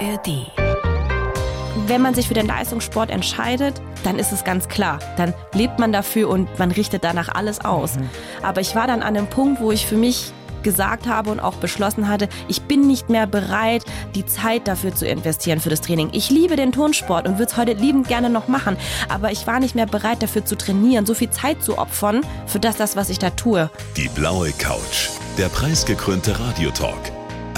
ARD. Wenn man sich für den Leistungssport entscheidet, dann ist es ganz klar. Dann lebt man dafür und man richtet danach alles aus. Mhm. Aber ich war dann an einem Punkt, wo ich für mich gesagt habe und auch beschlossen hatte, ich bin nicht mehr bereit, die Zeit dafür zu investieren für das Training. Ich liebe den Turnsport und würde es heute liebend gerne noch machen, aber ich war nicht mehr bereit dafür zu trainieren, so viel Zeit zu opfern für das, das was ich da tue. Die blaue Couch, der preisgekrönte Radiotalk.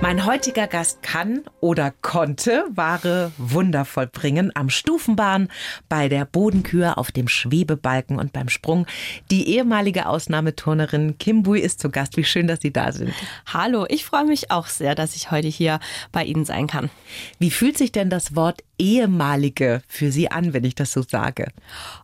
Mein heutiger Gast kann oder konnte wahre Wunder vollbringen am Stufenbahn, bei der Bodenkür, auf dem Schwebebalken und beim Sprung. Die ehemalige Ausnahmeturnerin Kim Bui ist zu Gast. Wie schön, dass Sie da sind. Hallo, ich freue mich auch sehr, dass ich heute hier bei Ihnen sein kann. Wie fühlt sich denn das Wort ehemalige für Sie an, wenn ich das so sage?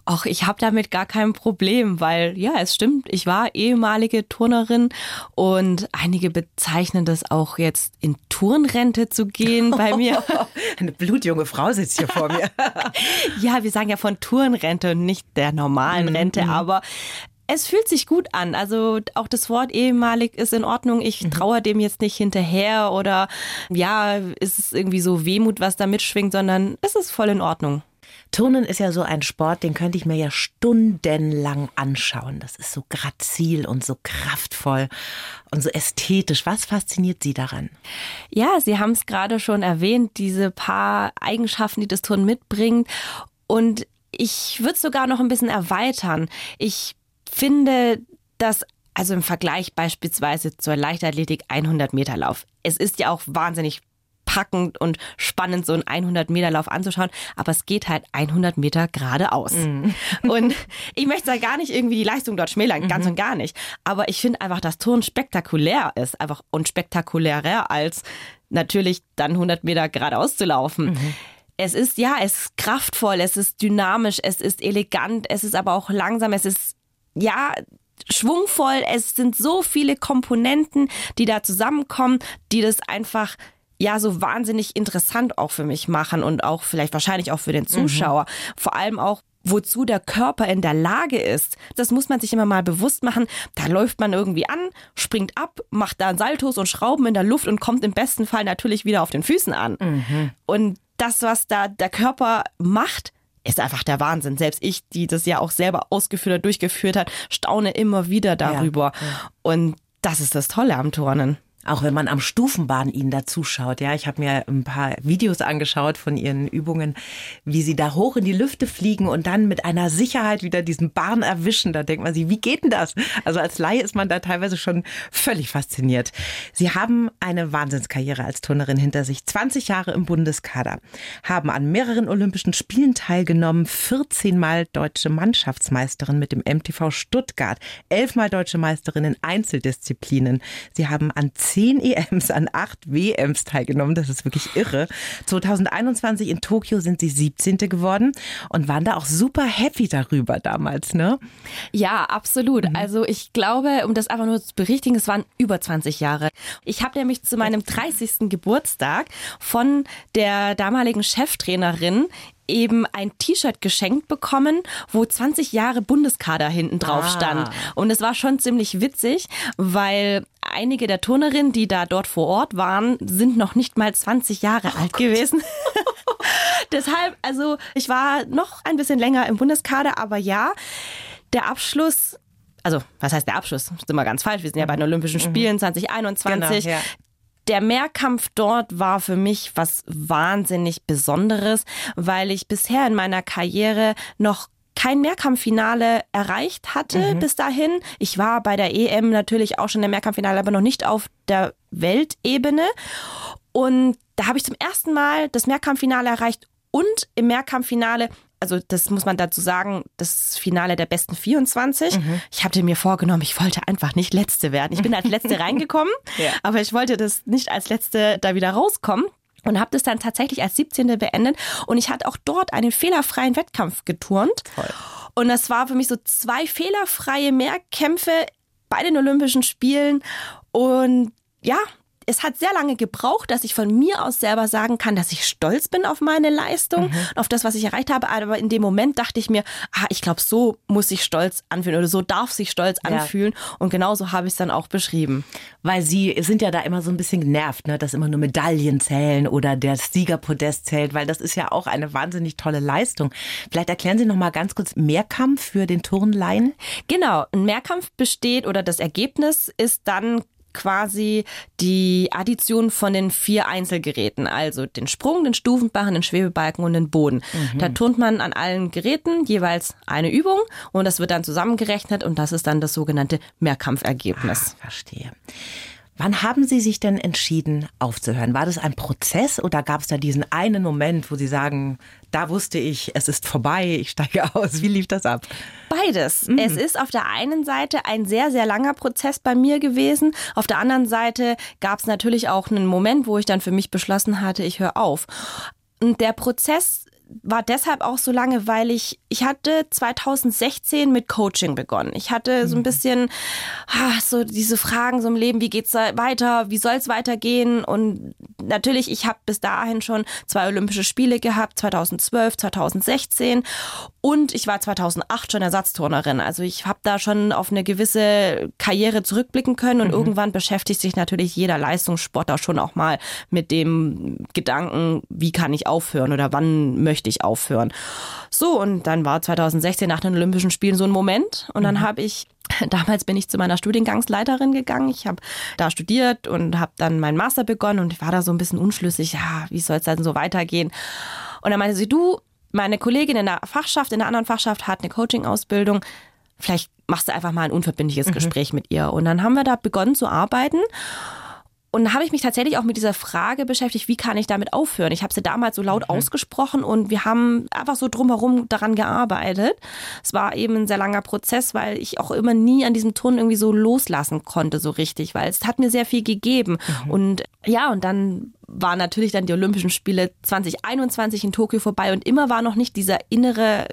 Ach, ich habe damit gar kein Problem, weil ja, es stimmt, ich war ehemalige Turnerin und einige bezeichnen das auch jetzt in Turnrente zu gehen bei mir. Eine blutjunge Frau sitzt hier vor mir. ja, wir sagen ja von Turnrente und nicht der normalen mhm, Rente, mhm. aber es fühlt sich gut an. Also auch das Wort ehemalig ist in Ordnung. Ich mhm. traue dem jetzt nicht hinterher oder ja, ist es irgendwie so Wehmut, was da mitschwingt, sondern es ist voll in Ordnung. Turnen ist ja so ein Sport, den könnte ich mir ja stundenlang anschauen. Das ist so grazil und so kraftvoll und so ästhetisch. Was fasziniert Sie daran? Ja, Sie haben es gerade schon erwähnt, diese paar Eigenschaften, die das Turnen mitbringt. Und ich würde es sogar noch ein bisschen erweitern. Ich finde, dass also im Vergleich beispielsweise zur Leichtathletik 100 Meter Lauf. Es ist ja auch wahnsinnig packend und spannend, so einen 100 Meter Lauf anzuschauen, aber es geht halt 100 Meter geradeaus. Mhm. Und ich möchte da gar nicht irgendwie die Leistung dort schmälern, mhm. ganz und gar nicht. Aber ich finde einfach, dass Turnen spektakulär ist, einfach und spektakulärer als natürlich dann 100 Meter geradeaus zu laufen. Mhm. Es ist, ja, es ist kraftvoll, es ist dynamisch, es ist elegant, es ist aber auch langsam, es ist ja, schwungvoll. Es sind so viele Komponenten, die da zusammenkommen, die das einfach ja so wahnsinnig interessant auch für mich machen und auch vielleicht wahrscheinlich auch für den Zuschauer. Mhm. Vor allem auch wozu der Körper in der Lage ist. Das muss man sich immer mal bewusst machen. Da läuft man irgendwie an, springt ab, macht da Saltos und Schrauben in der Luft und kommt im besten Fall natürlich wieder auf den Füßen an. Mhm. Und das, was da der Körper macht, ist einfach der Wahnsinn. Selbst ich, die das ja auch selber ausgeführt hat, durchgeführt hat, staune immer wieder darüber. Ja. Und das ist das Tolle am Turnen. Auch wenn man am Stufenbahn ihnen da zuschaut. Ja, ich habe mir ein paar Videos angeschaut von ihren Übungen, wie sie da hoch in die Lüfte fliegen und dann mit einer Sicherheit wieder diesen Bahn erwischen. Da denkt man sich, wie geht denn das? Also als Laie ist man da teilweise schon völlig fasziniert. Sie haben eine Wahnsinnskarriere als Turnerin hinter sich. 20 Jahre im Bundeskader, haben an mehreren Olympischen Spielen teilgenommen, 14 Mal deutsche Mannschaftsmeisterin mit dem MTV Stuttgart, 11 Mal deutsche Meisterin in Einzeldisziplinen. Sie haben an zehn EMs an acht WMs teilgenommen. Das ist wirklich irre. 2021 in Tokio sind sie 17. geworden und waren da auch super happy darüber damals, ne? Ja, absolut. Mhm. Also ich glaube, um das einfach nur zu berichtigen, es waren über 20 Jahre. Ich habe nämlich zu meinem 30. Geburtstag von der damaligen Cheftrainerin eben ein T-Shirt geschenkt bekommen, wo 20 Jahre Bundeskader hinten drauf ah. stand. Und es war schon ziemlich witzig, weil einige der Turnerinnen, die da dort vor Ort waren, sind noch nicht mal 20 Jahre oh alt Gott. gewesen. Deshalb, also ich war noch ein bisschen länger im Bundeskader, aber ja, der Abschluss also was heißt der Abschluss? Das ist immer ganz falsch. Wir sind ja bei den Olympischen mhm. Spielen 2021. Genau, ja. Der Mehrkampf dort war für mich was wahnsinnig Besonderes, weil ich bisher in meiner Karriere noch kein Mehrkampffinale erreicht hatte mhm. bis dahin. Ich war bei der EM natürlich auch schon im Mehrkampffinale, aber noch nicht auf der Weltebene. Und da habe ich zum ersten Mal das Mehrkampffinale erreicht und im Mehrkampffinale also das muss man dazu sagen, das Finale der besten 24. Mhm. Ich hatte mir vorgenommen, ich wollte einfach nicht Letzte werden. Ich bin als Letzte reingekommen, ja. aber ich wollte das nicht als Letzte da wieder rauskommen und habe das dann tatsächlich als 17. beendet und ich hatte auch dort einen fehlerfreien Wettkampf geturnt. Toll. Und das war für mich so zwei fehlerfreie Mehrkämpfe bei den Olympischen Spielen und ja, es hat sehr lange gebraucht, dass ich von mir aus selber sagen kann, dass ich stolz bin auf meine Leistung, mhm. auf das, was ich erreicht habe. Aber in dem Moment dachte ich mir, ah, ich glaube, so muss sich stolz anfühlen oder so darf sich stolz ja. anfühlen. Und genauso habe ich es dann auch beschrieben. Weil Sie sind ja da immer so ein bisschen genervt, ne, dass immer nur Medaillen zählen oder der Siegerpodest zählt, weil das ist ja auch eine wahnsinnig tolle Leistung. Vielleicht erklären Sie noch mal ganz kurz Mehrkampf für den Turnlein. Genau, ein Mehrkampf besteht oder das Ergebnis ist dann quasi die Addition von den vier Einzelgeräten, also den Sprung, den Stufenbarren, den Schwebebalken und den Boden. Mhm. Da turnt man an allen Geräten jeweils eine Übung und das wird dann zusammengerechnet und das ist dann das sogenannte Mehrkampfergebnis. Ah, verstehe. Wann haben Sie sich denn entschieden aufzuhören? War das ein Prozess oder gab es da diesen einen Moment, wo Sie sagen, da wusste ich, es ist vorbei, ich steige aus? Wie lief das ab? Beides. Mhm. Es ist auf der einen Seite ein sehr, sehr langer Prozess bei mir gewesen. Auf der anderen Seite gab es natürlich auch einen Moment, wo ich dann für mich beschlossen hatte, ich höre auf. Und der Prozess war deshalb auch so lange, weil ich, ich hatte 2016 mit Coaching begonnen. Ich hatte so ein mhm. bisschen ah, so diese Fragen so im Leben, wie geht's weiter, wie soll es weitergehen? Und natürlich, ich habe bis dahin schon zwei Olympische Spiele gehabt, 2012, 2016 und ich war 2008 schon Ersatzturnerin. Also ich habe da schon auf eine gewisse Karriere zurückblicken können und mhm. irgendwann beschäftigt sich natürlich jeder Leistungssportler schon auch mal mit dem Gedanken, wie kann ich aufhören oder wann möchte ich aufhören. So, und dann war 2016 nach den Olympischen Spielen so ein Moment und dann mhm. habe ich Damals bin ich zu meiner Studiengangsleiterin gegangen. Ich habe da studiert und habe dann meinen Master begonnen und ich war da so ein bisschen unschlüssig, ja, wie soll es denn so weitergehen? Und dann meinte sie, du, meine Kollegin in der Fachschaft, in der anderen Fachschaft hat eine Coaching-Ausbildung. Vielleicht machst du einfach mal ein unverbindliches mhm. Gespräch mit ihr. Und dann haben wir da begonnen zu arbeiten. Und habe ich mich tatsächlich auch mit dieser Frage beschäftigt, wie kann ich damit aufhören? Ich habe sie damals so laut okay. ausgesprochen und wir haben einfach so drumherum daran gearbeitet. Es war eben ein sehr langer Prozess, weil ich auch immer nie an diesem Ton irgendwie so loslassen konnte, so richtig, weil es hat mir sehr viel gegeben. Mhm. Und ja, und dann waren natürlich dann die Olympischen Spiele 2021 in Tokio vorbei und immer war noch nicht dieser innere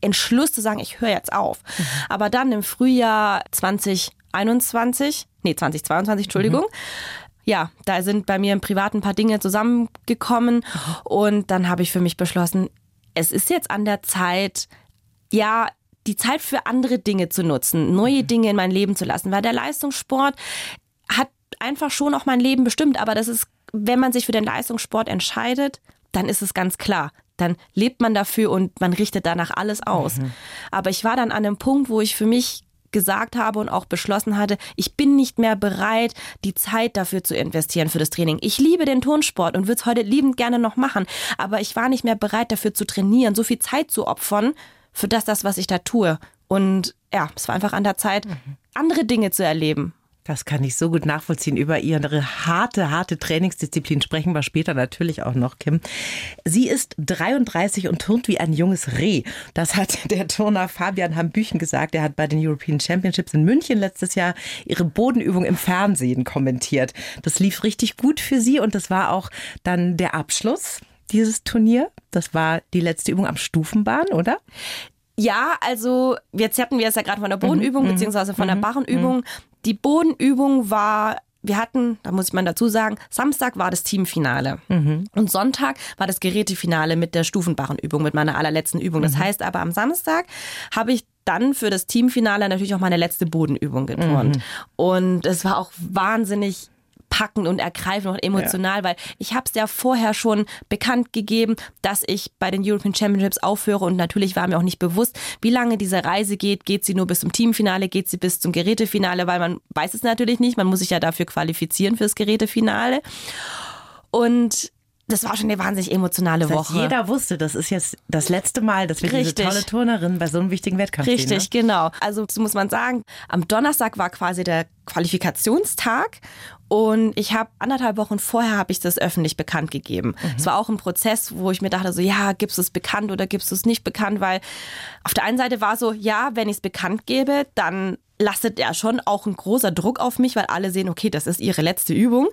Entschluss zu sagen, ich höre jetzt auf. Mhm. Aber dann im Frühjahr 2021, nee, 2022, Entschuldigung, mhm ja, da sind bei mir im Privaten ein paar Dinge zusammengekommen und dann habe ich für mich beschlossen, es ist jetzt an der Zeit, ja, die Zeit für andere Dinge zu nutzen, neue mhm. Dinge in mein Leben zu lassen, weil der Leistungssport hat einfach schon auch mein Leben bestimmt, aber das ist, wenn man sich für den Leistungssport entscheidet, dann ist es ganz klar. Dann lebt man dafür und man richtet danach alles aus. Mhm. Aber ich war dann an einem Punkt, wo ich für mich gesagt habe und auch beschlossen hatte, ich bin nicht mehr bereit, die Zeit dafür zu investieren für das Training. Ich liebe den Turnsport und würde es heute liebend gerne noch machen, aber ich war nicht mehr bereit dafür zu trainieren, so viel Zeit zu opfern für das, das, was ich da tue. Und ja, es war einfach an der Zeit, mhm. andere Dinge zu erleben. Das kann ich so gut nachvollziehen. Über ihre harte, harte Trainingsdisziplin sprechen wir später natürlich auch noch, Kim. Sie ist 33 und turnt wie ein junges Reh. Das hat der Turner Fabian Hambüchen gesagt. Er hat bei den European Championships in München letztes Jahr ihre Bodenübung im Fernsehen kommentiert. Das lief richtig gut für sie und das war auch dann der Abschluss dieses Turnier. Das war die letzte Übung am Stufenbahn, oder? Ja, also jetzt hatten wir es ja gerade von der Bodenübung mhm, beziehungsweise von der mhm, Barrenübung. Mhm. Die Bodenübung war wir hatten, da muss ich mal dazu sagen, Samstag war das Teamfinale mhm. und Sonntag war das Gerätefinale mit der Stufenbarrenübung, mit meiner allerletzten Übung. Das mhm. heißt aber am Samstag habe ich dann für das Teamfinale natürlich auch meine letzte Bodenübung geturnt. Mhm. Und es war auch wahnsinnig packend und ergreifend und emotional, ja. weil ich habe es ja vorher schon bekannt gegeben, dass ich bei den European Championships aufhöre und natürlich war mir auch nicht bewusst, wie lange diese Reise geht. Geht sie nur bis zum Teamfinale, geht sie bis zum Gerätefinale, weil man weiß es natürlich nicht. Man muss sich ja dafür qualifizieren fürs Gerätefinale. Und das war schon eine wahnsinnig emotionale das heißt, Woche. Jeder wusste, das ist jetzt das letzte Mal, dass wir Richtig. diese tolle Turnerin bei so einem wichtigen Wettkampf Richtig, sehen. Richtig, ne? genau. Also so muss man sagen, am Donnerstag war quasi der Qualifikationstag und ich habe anderthalb Wochen vorher habe ich das öffentlich bekannt gegeben. Mhm. Es war auch ein Prozess, wo ich mir dachte so, ja, gibst du es bekannt oder gibst du es nicht bekannt, weil auf der einen Seite war so, ja, wenn ich es bekannt gebe, dann lastet ja schon auch ein großer Druck auf mich, weil alle sehen, okay, das ist ihre letzte Übung.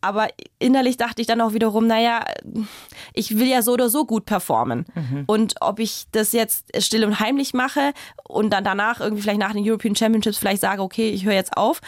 Aber innerlich dachte ich dann auch wiederum, naja, ich will ja so oder so gut performen. Mhm. Und ob ich das jetzt still und heimlich mache und dann danach irgendwie vielleicht nach den European Championships vielleicht sage, okay, ich höre jetzt auf,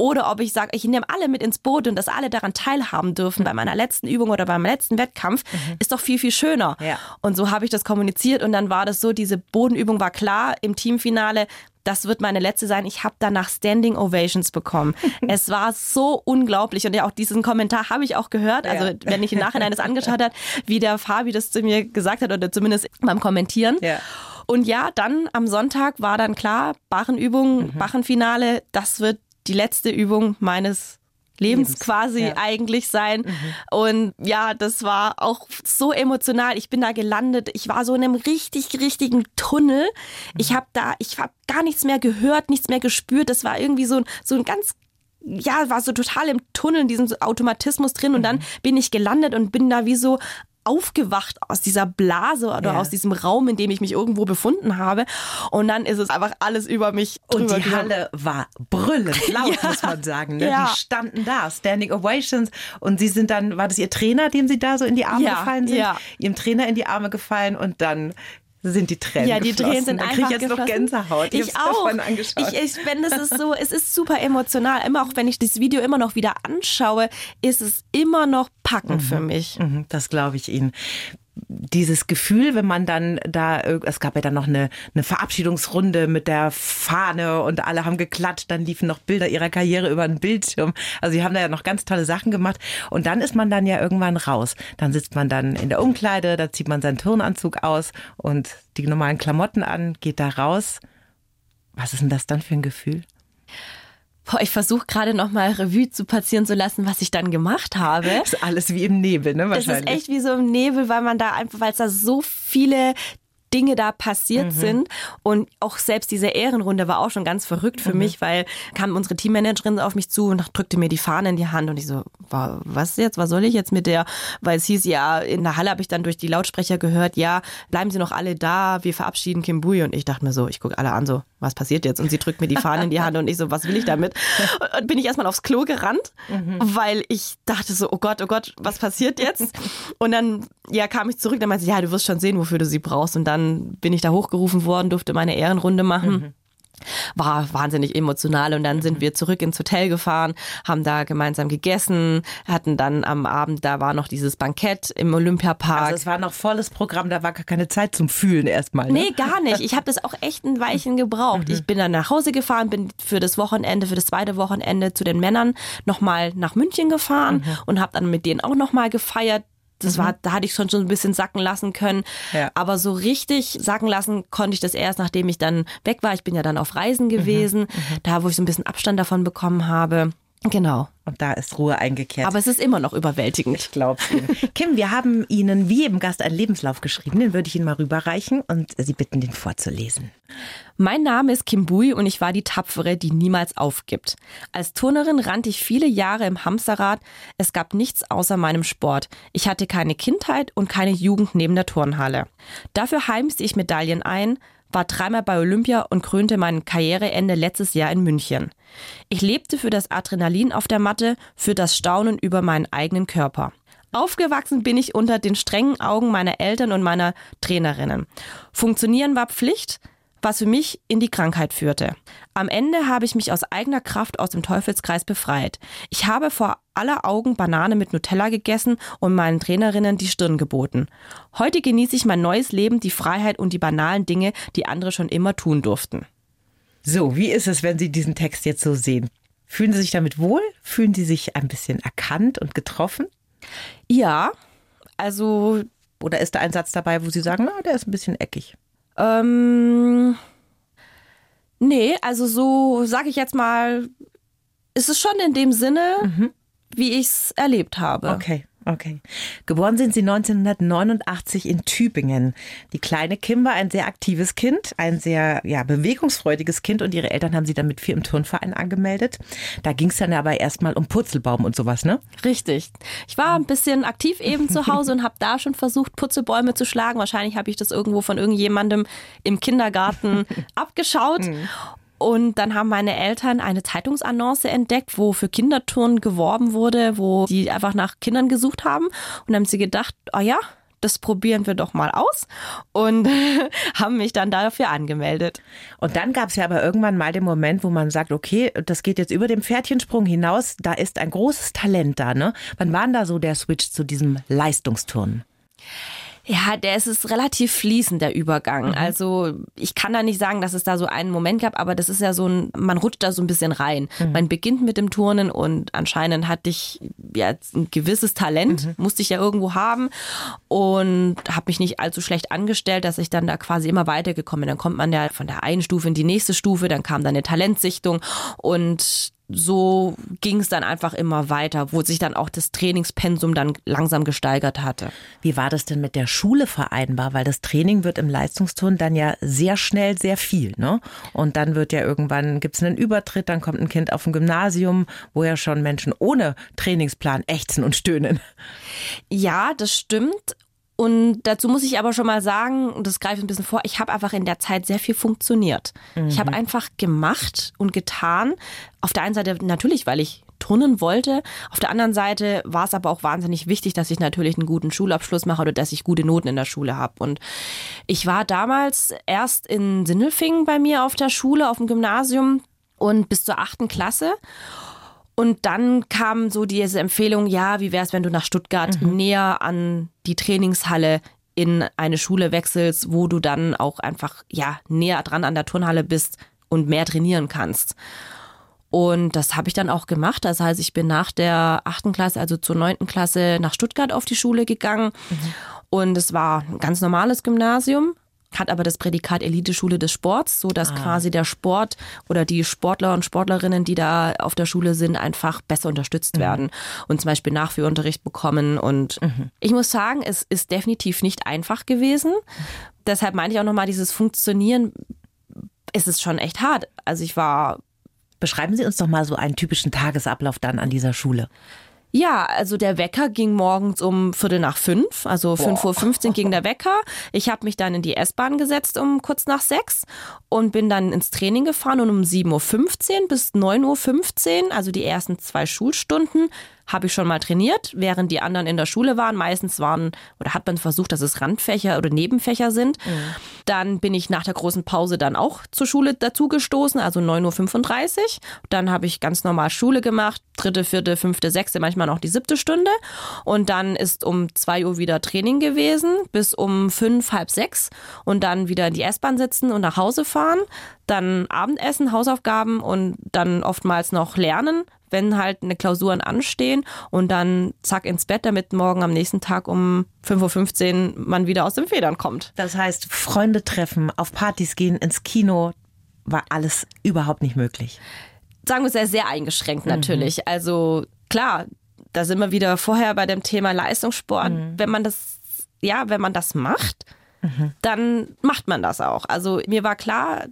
oder ob ich sage, ich nehme alle mit ins Boot und dass alle daran teilhaben dürfen bei meiner letzten Übung oder beim letzten Wettkampf, mhm. ist doch viel, viel schöner. Ja. Und so habe ich das kommuniziert und dann war das so, diese Bodenübung war klar im Teamfinale, das wird meine letzte sein. Ich habe danach Standing Ovations bekommen. es war so unglaublich und ja auch diesen Kommentar habe ich auch gehört. Also ja. wenn ich im Nachhinein das angeschaut habe, wie der Fabi das zu mir gesagt hat oder zumindest beim Kommentieren. Ja. Und ja, dann am Sonntag war dann klar, Bachenübung, mhm. Bachenfinale, das wird die letzte Übung meines Lebens, Lebens. quasi ja. eigentlich sein. Mhm. Und ja, das war auch so emotional. Ich bin da gelandet. Ich war so in einem richtig, richtigen Tunnel. Mhm. Ich habe da, ich habe gar nichts mehr gehört, nichts mehr gespürt. Das war irgendwie so, so ein ganz ja, war so total im Tunnel, in diesem Automatismus drin und dann mhm. bin ich gelandet und bin da wie so aufgewacht aus dieser Blase oder ja. aus diesem Raum, in dem ich mich irgendwo befunden habe. Und dann ist es einfach alles über mich. Und die Halle war brüllend laut, ja. muss man sagen. Ne? Ja. Die standen da, Standing Ovations. Und sie sind dann, war das ihr Trainer, dem sie da so in die Arme gefallen sind? Ja. Ihrem Trainer in die Arme gefallen und dann sind die Tränen Ja, die. Tränen sind da einfach ich jetzt geflossen. noch Gänsehaut. Ich, ich auch. Ich, ich finde, es ist so, es ist super emotional. Immer auch wenn ich das Video immer noch wieder anschaue, ist es immer noch packend mhm. für mich. Mhm, das glaube ich Ihnen dieses Gefühl, wenn man dann da, es gab ja dann noch eine, eine Verabschiedungsrunde mit der Fahne und alle haben geklatscht, dann liefen noch Bilder ihrer Karriere über den Bildschirm. Also sie haben da ja noch ganz tolle Sachen gemacht. Und dann ist man dann ja irgendwann raus. Dann sitzt man dann in der Umkleide, da zieht man seinen Turnanzug aus und die normalen Klamotten an, geht da raus. Was ist denn das dann für ein Gefühl? Boah, ich versuche gerade noch mal Revue zu passieren zu lassen, was ich dann gemacht habe. Das ist alles wie im Nebel, ne? Wahrscheinlich. Das ist echt wie so im Nebel, weil man da einfach, weil es da so viele Dinge da passiert mhm. sind. Und auch selbst diese Ehrenrunde war auch schon ganz verrückt für mhm. mich, weil kam unsere Teammanagerin auf mich zu und drückte mir die Fahne in die Hand und ich so, was jetzt, was soll ich jetzt mit der? Weil es hieß ja, in der Halle habe ich dann durch die Lautsprecher gehört, ja, bleiben Sie noch alle da, wir verabschieden Kim Bui. Und ich dachte mir so, ich gucke alle an, so, was passiert jetzt? Und sie drückt mir die Fahne in die Hand und ich so, was will ich damit? Und bin ich erstmal aufs Klo gerannt, mhm. weil ich dachte so, oh Gott, oh Gott, was passiert jetzt? Und dann, ja, kam ich zurück, dann meinte sie, ja, du wirst schon sehen, wofür du sie brauchst. Und dann bin ich da hochgerufen worden, durfte meine Ehrenrunde machen. Mhm war wahnsinnig emotional und dann sind wir zurück ins Hotel gefahren, haben da gemeinsam gegessen, hatten dann am Abend, da war noch dieses Bankett im Olympiapark. Also es war noch volles Programm, da war gar keine Zeit zum Fühlen erstmal. Ne? Nee, gar nicht. Ich habe das auch echt ein Weilchen gebraucht. Mhm. Ich bin dann nach Hause gefahren, bin für das Wochenende, für das zweite Wochenende zu den Männern nochmal nach München gefahren mhm. und habe dann mit denen auch nochmal gefeiert das mhm. war, da hatte ich schon schon ein bisschen sacken lassen können. Ja. Aber so richtig sacken lassen konnte ich das erst, nachdem ich dann weg war. Ich bin ja dann auf Reisen mhm. gewesen, mhm. da wo ich so ein bisschen Abstand davon bekommen habe. Genau. Und da ist Ruhe eingekehrt. Aber es ist immer noch überwältigend. Ich glaube Kim, wir haben Ihnen wie jedem Gast einen Lebenslauf geschrieben. Den würde ich Ihnen mal rüberreichen und Sie bitten, den vorzulesen. Mein Name ist Kim Bui und ich war die Tapfere, die niemals aufgibt. Als Turnerin rannte ich viele Jahre im Hamsterrad. Es gab nichts außer meinem Sport. Ich hatte keine Kindheit und keine Jugend neben der Turnhalle. Dafür heimste ich Medaillen ein, war dreimal bei Olympia und krönte mein Karriereende letztes Jahr in München. Ich lebte für das Adrenalin auf der Matte, für das Staunen über meinen eigenen Körper. Aufgewachsen bin ich unter den strengen Augen meiner Eltern und meiner Trainerinnen. Funktionieren war Pflicht, was für mich in die Krankheit führte. Am Ende habe ich mich aus eigener Kraft aus dem Teufelskreis befreit. Ich habe vor aller Augen Banane mit Nutella gegessen und meinen Trainerinnen die Stirn geboten. Heute genieße ich mein neues Leben, die Freiheit und die banalen Dinge, die andere schon immer tun durften. So, wie ist es, wenn Sie diesen Text jetzt so sehen? Fühlen Sie sich damit wohl? Fühlen Sie sich ein bisschen erkannt und getroffen? Ja, also. Oder ist da ein Satz dabei, wo Sie sagen, na, der ist ein bisschen eckig? Ähm, nee, also so sage ich jetzt mal, ist es schon in dem Sinne, mhm. wie ich es erlebt habe. Okay. Okay. Geboren sind Sie 1989 in Tübingen. Die kleine Kim war ein sehr aktives Kind, ein sehr ja, bewegungsfreudiges Kind und ihre Eltern haben sie dann mit vier im Turnverein angemeldet. Da ging es dann aber erstmal um Purzelbaum und sowas, ne? Richtig. Ich war ein bisschen aktiv eben zu Hause und habe da schon versucht, Putzelbäume zu schlagen. Wahrscheinlich habe ich das irgendwo von irgendjemandem im Kindergarten abgeschaut. Mhm. Und dann haben meine Eltern eine Zeitungsannonce entdeckt, wo für Kinderturnen geworben wurde, wo die einfach nach Kindern gesucht haben. Und dann haben sie gedacht, oh ja, das probieren wir doch mal aus und haben mich dann dafür angemeldet. Und dann gab es ja aber irgendwann mal den Moment, wo man sagt, okay, das geht jetzt über den Pferdchensprung hinaus, da ist ein großes Talent da. Ne? Wann war denn da so der Switch zu diesem Leistungsturnen? Ja, der ist es relativ fließend, der Übergang. Mhm. Also ich kann da nicht sagen, dass es da so einen Moment gab, aber das ist ja so ein, man rutscht da so ein bisschen rein. Mhm. Man beginnt mit dem Turnen und anscheinend hatte ich ja ein gewisses Talent, mhm. musste ich ja irgendwo haben und habe mich nicht allzu schlecht angestellt, dass ich dann da quasi immer weitergekommen bin. Dann kommt man ja von der einen Stufe in die nächste Stufe, dann kam dann eine Talentsichtung und so ging es dann einfach immer weiter, wo sich dann auch das Trainingspensum dann langsam gesteigert hatte. Wie war das denn mit der Schule vereinbar? Weil das Training wird im Leistungsturn dann ja sehr schnell sehr viel, ne? Und dann wird ja irgendwann gibt's einen Übertritt, dann kommt ein Kind auf ein Gymnasium, wo ja schon Menschen ohne Trainingsplan ächzen und stöhnen. Ja, das stimmt. Und dazu muss ich aber schon mal sagen, und das greife ein bisschen vor, ich habe einfach in der Zeit sehr viel funktioniert. Mhm. Ich habe einfach gemacht und getan. Auf der einen Seite natürlich, weil ich turnen wollte. Auf der anderen Seite war es aber auch wahnsinnig wichtig, dass ich natürlich einen guten Schulabschluss mache oder dass ich gute Noten in der Schule habe. Und ich war damals erst in Sindelfingen bei mir auf der Schule, auf dem Gymnasium und bis zur achten Klasse. Und dann kam so diese Empfehlung, ja, wie wäre es, wenn du nach Stuttgart mhm. näher an die Trainingshalle in eine Schule wechselst, wo du dann auch einfach ja näher dran an der Turnhalle bist und mehr trainieren kannst. Und das habe ich dann auch gemacht. Das heißt, ich bin nach der achten Klasse, also zur neunten Klasse, nach Stuttgart auf die Schule gegangen. Mhm. Und es war ein ganz normales Gymnasium, hat aber das Prädikat Eliteschule des Sports, so dass ah. quasi der Sport oder die Sportler und Sportlerinnen, die da auf der Schule sind, einfach besser unterstützt mhm. werden und zum Beispiel Nachführunterricht bekommen. Und mhm. ich muss sagen, es ist definitiv nicht einfach gewesen. Deshalb meine ich auch nochmal, dieses Funktionieren ist es schon echt hart. Also ich war. Beschreiben Sie uns doch mal so einen typischen Tagesablauf dann an dieser Schule. Ja, also der Wecker ging morgens um Viertel nach fünf, also fünf Uhr fünfzehn ging der Wecker. Ich habe mich dann in die S-Bahn gesetzt um kurz nach sechs und bin dann ins Training gefahren und um sieben Uhr fünfzehn bis neun Uhr, fünfzehn, also die ersten zwei Schulstunden, habe ich schon mal trainiert, während die anderen in der Schule waren. Meistens waren oder hat man versucht, dass es Randfächer oder Nebenfächer sind. Mhm. Dann bin ich nach der großen Pause dann auch zur Schule dazugestoßen, also 9.35 Uhr. Dann habe ich ganz normal Schule gemacht, dritte, vierte, fünfte, sechste, manchmal noch die siebte Stunde. Und dann ist um zwei Uhr wieder Training gewesen, bis um fünf, halb sechs. Und dann wieder in die S-Bahn sitzen und nach Hause fahren. Dann Abendessen, Hausaufgaben und dann oftmals noch lernen, wenn halt eine Klausuren anstehen und dann zack ins Bett, damit morgen am nächsten Tag um 5.15 Uhr man wieder aus den Federn kommt. Das heißt, Freunde treffen, auf Partys gehen, ins Kino, war alles überhaupt nicht möglich. Sagen wir sehr, sehr eingeschränkt mhm. natürlich. Mhm. Also klar, da sind wir wieder vorher bei dem Thema Leistungssport. Mhm. Wenn man das, ja, wenn man das macht, mhm. dann macht man das auch. Also mir war klar,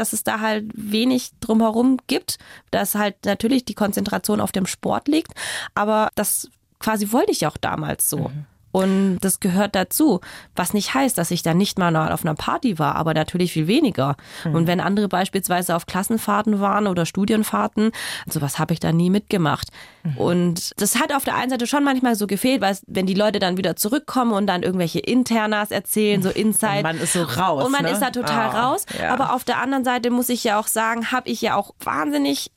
dass es da halt wenig drumherum gibt, dass halt natürlich die Konzentration auf dem Sport liegt, aber das quasi wollte ich auch damals so. Mhm. Und das gehört dazu. Was nicht heißt, dass ich dann nicht mal auf einer Party war, aber natürlich viel weniger. Mhm. Und wenn andere beispielsweise auf Klassenfahrten waren oder Studienfahrten, sowas habe ich da nie mitgemacht. Mhm. Und das hat auf der einen Seite schon manchmal so gefehlt, weil wenn die Leute dann wieder zurückkommen und dann irgendwelche Internas erzählen, so Inside. Und man ist so raus. Und man ne? ist da total oh, raus. Ja. Aber auf der anderen Seite muss ich ja auch sagen, habe ich ja auch wahnsinnig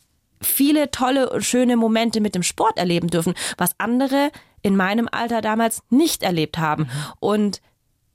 viele tolle und schöne Momente mit dem Sport erleben dürfen, was andere in meinem Alter damals nicht erlebt haben. Mhm. Und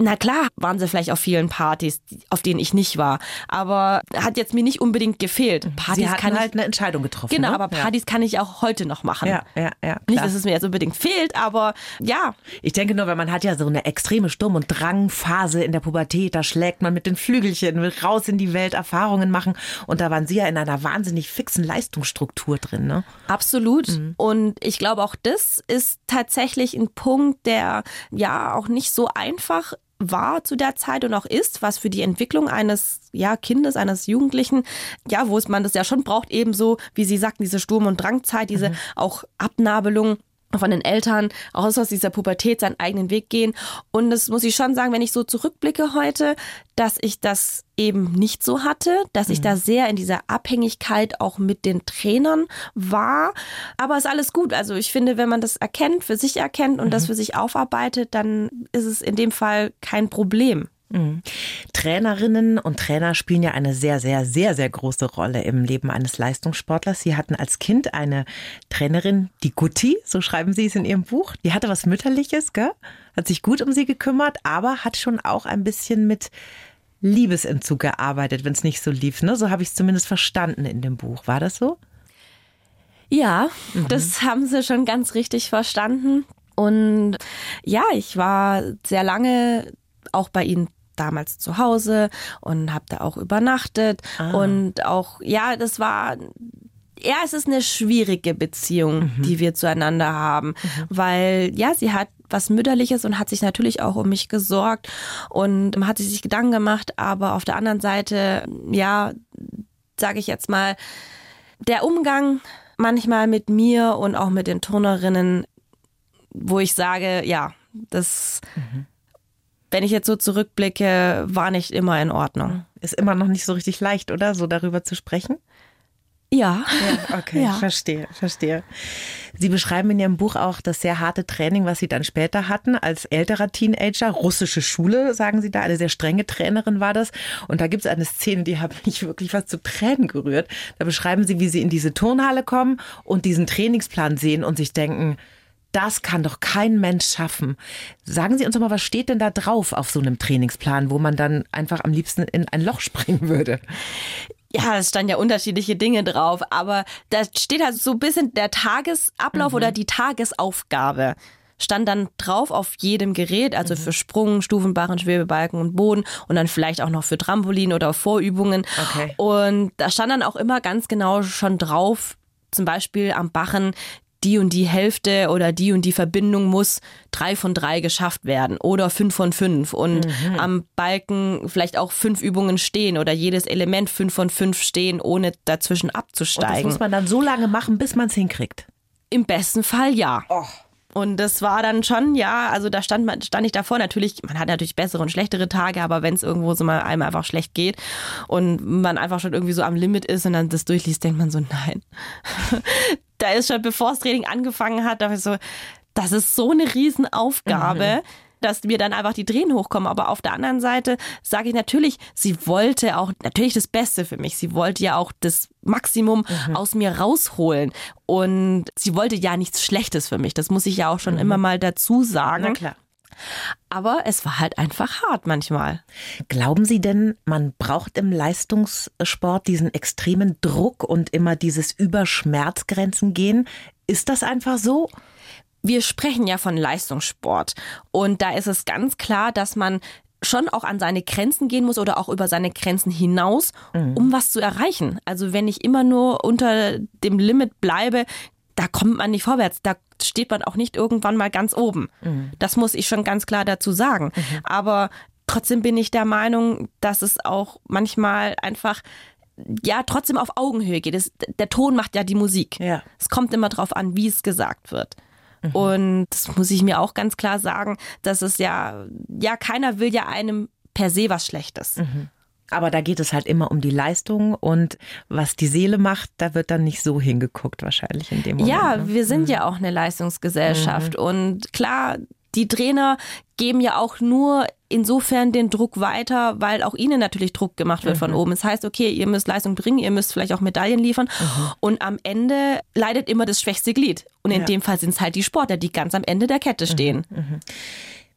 na klar, waren sie vielleicht auf vielen Partys, auf denen ich nicht war, aber hat jetzt mir nicht unbedingt gefehlt. Mhm. Partys sie kann halt ich, eine Entscheidung getroffen. Genau, ne? aber Partys ja. kann ich auch heute noch machen. Ja, ja, ja. Klar. Nicht, dass es mir jetzt unbedingt fehlt, aber ja. Ich denke nur, weil man hat ja so eine extreme Sturm- und Drangphase in der Pubertät, da schlägt man mit den Flügelchen, will raus in die Welt, Erfahrungen machen und da waren sie ja in einer wahnsinnig fixen Leistungsstruktur drin, ne? Absolut. Mhm. Und ich glaube auch das ist tatsächlich ein Punkt, der ja auch nicht so einfach war zu der Zeit und auch ist, was für die Entwicklung eines ja, Kindes, eines Jugendlichen, ja, wo es man das ja schon braucht, ebenso, wie Sie sagten, diese Sturm- und Drangzeit, diese mhm. auch Abnabelung von den Eltern auch aus dieser Pubertät seinen eigenen Weg gehen. Und das muss ich schon sagen, wenn ich so zurückblicke heute, dass ich das eben nicht so hatte, dass ich mhm. da sehr in dieser Abhängigkeit auch mit den Trainern war. Aber ist alles gut. Also ich finde, wenn man das erkennt, für sich erkennt und mhm. das für sich aufarbeitet, dann ist es in dem Fall kein Problem. Mhm. Trainerinnen und Trainer spielen ja eine sehr, sehr, sehr, sehr große Rolle im Leben eines Leistungssportlers. Sie hatten als Kind eine Trainerin, die Gutti, so schreiben Sie es in Ihrem Buch. Die hatte was Mütterliches, gell? hat sich gut um sie gekümmert, aber hat schon auch ein bisschen mit Liebesentzug gearbeitet, wenn es nicht so lief. Ne? So habe ich es zumindest verstanden in dem Buch. War das so? Ja, mhm. das haben Sie schon ganz richtig verstanden. Und ja, ich war sehr lange auch bei Ihnen damals zu Hause und habe da auch übernachtet ah. und auch ja, das war ja, es ist eine schwierige Beziehung, mhm. die wir zueinander haben, mhm. weil ja, sie hat was mütterliches und hat sich natürlich auch um mich gesorgt und hat sich Gedanken gemacht, aber auf der anderen Seite, ja, sage ich jetzt mal, der Umgang manchmal mit mir und auch mit den Turnerinnen, wo ich sage, ja, das mhm wenn ich jetzt so zurückblicke, war nicht immer in Ordnung. Ist immer noch nicht so richtig leicht, oder? So darüber zu sprechen? Ja. ja okay, ja. verstehe, verstehe. Sie beschreiben in Ihrem Buch auch das sehr harte Training, was Sie dann später hatten als älterer Teenager. Russische Schule, sagen Sie da. Eine sehr strenge Trainerin war das. Und da gibt es eine Szene, die hat mich wirklich fast zu Tränen gerührt. Da beschreiben Sie, wie Sie in diese Turnhalle kommen und diesen Trainingsplan sehen und sich denken, das kann doch kein Mensch schaffen. Sagen Sie uns doch mal, was steht denn da drauf auf so einem Trainingsplan, wo man dann einfach am liebsten in ein Loch springen würde? Ja, es standen ja unterschiedliche Dinge drauf, aber da steht halt so ein bisschen der Tagesablauf mhm. oder die Tagesaufgabe stand dann drauf auf jedem Gerät, also mhm. für Sprung, Stufenbarren, Schwebebalken und Boden und dann vielleicht auch noch für Trampolin oder Vorübungen. Okay. Und da stand dann auch immer ganz genau schon drauf, zum Beispiel am Bachen, die und die Hälfte oder die und die Verbindung muss drei von drei geschafft werden oder fünf von fünf und mhm. am Balken vielleicht auch fünf Übungen stehen oder jedes Element fünf von fünf stehen, ohne dazwischen abzusteigen. Und das muss man dann so lange machen, bis man es hinkriegt. Im besten Fall ja. Oh. Und das war dann schon, ja, also da stand, man, stand ich davor. Natürlich, man hat natürlich bessere und schlechtere Tage, aber wenn es irgendwo so mal einem einfach schlecht geht und man einfach schon irgendwie so am Limit ist und dann das durchliest, denkt man so, nein. da ist schon, bevor das Training angefangen hat, da ich so, das ist so eine Riesenaufgabe. Mhm dass mir dann einfach die Tränen hochkommen. Aber auf der anderen Seite sage ich natürlich, sie wollte auch natürlich das Beste für mich. Sie wollte ja auch das Maximum mhm. aus mir rausholen. Und sie wollte ja nichts Schlechtes für mich. Das muss ich ja auch schon mhm. immer mal dazu sagen. Na klar. Aber es war halt einfach hart manchmal. Glauben Sie denn, man braucht im Leistungssport diesen extremen Druck und immer dieses über Schmerzgrenzen gehen? Ist das einfach so? Wir sprechen ja von Leistungssport und da ist es ganz klar, dass man schon auch an seine Grenzen gehen muss oder auch über seine Grenzen hinaus, mhm. um was zu erreichen. Also wenn ich immer nur unter dem Limit bleibe, da kommt man nicht vorwärts. Da steht man auch nicht irgendwann mal ganz oben. Mhm. Das muss ich schon ganz klar dazu sagen. Mhm. Aber trotzdem bin ich der Meinung, dass es auch manchmal einfach ja trotzdem auf Augenhöhe geht. Es, der Ton macht ja die Musik. Ja. Es kommt immer darauf an, wie es gesagt wird. Mhm. Und das muss ich mir auch ganz klar sagen, dass es ja, ja, keiner will ja einem per se was Schlechtes. Mhm. Aber da geht es halt immer um die Leistung und was die Seele macht, da wird dann nicht so hingeguckt wahrscheinlich in dem Moment. Ja, ne? wir sind mhm. ja auch eine Leistungsgesellschaft mhm. und klar, die Trainer geben ja auch nur insofern den Druck weiter, weil auch ihnen natürlich Druck gemacht wird mhm. von oben. Es das heißt, okay, ihr müsst Leistung bringen, ihr müsst vielleicht auch Medaillen liefern mhm. und am Ende leidet immer das schwächste Glied. Und in ja. dem Fall sind es halt die Sportler, die ganz am Ende der Kette stehen. Mhm. mhm.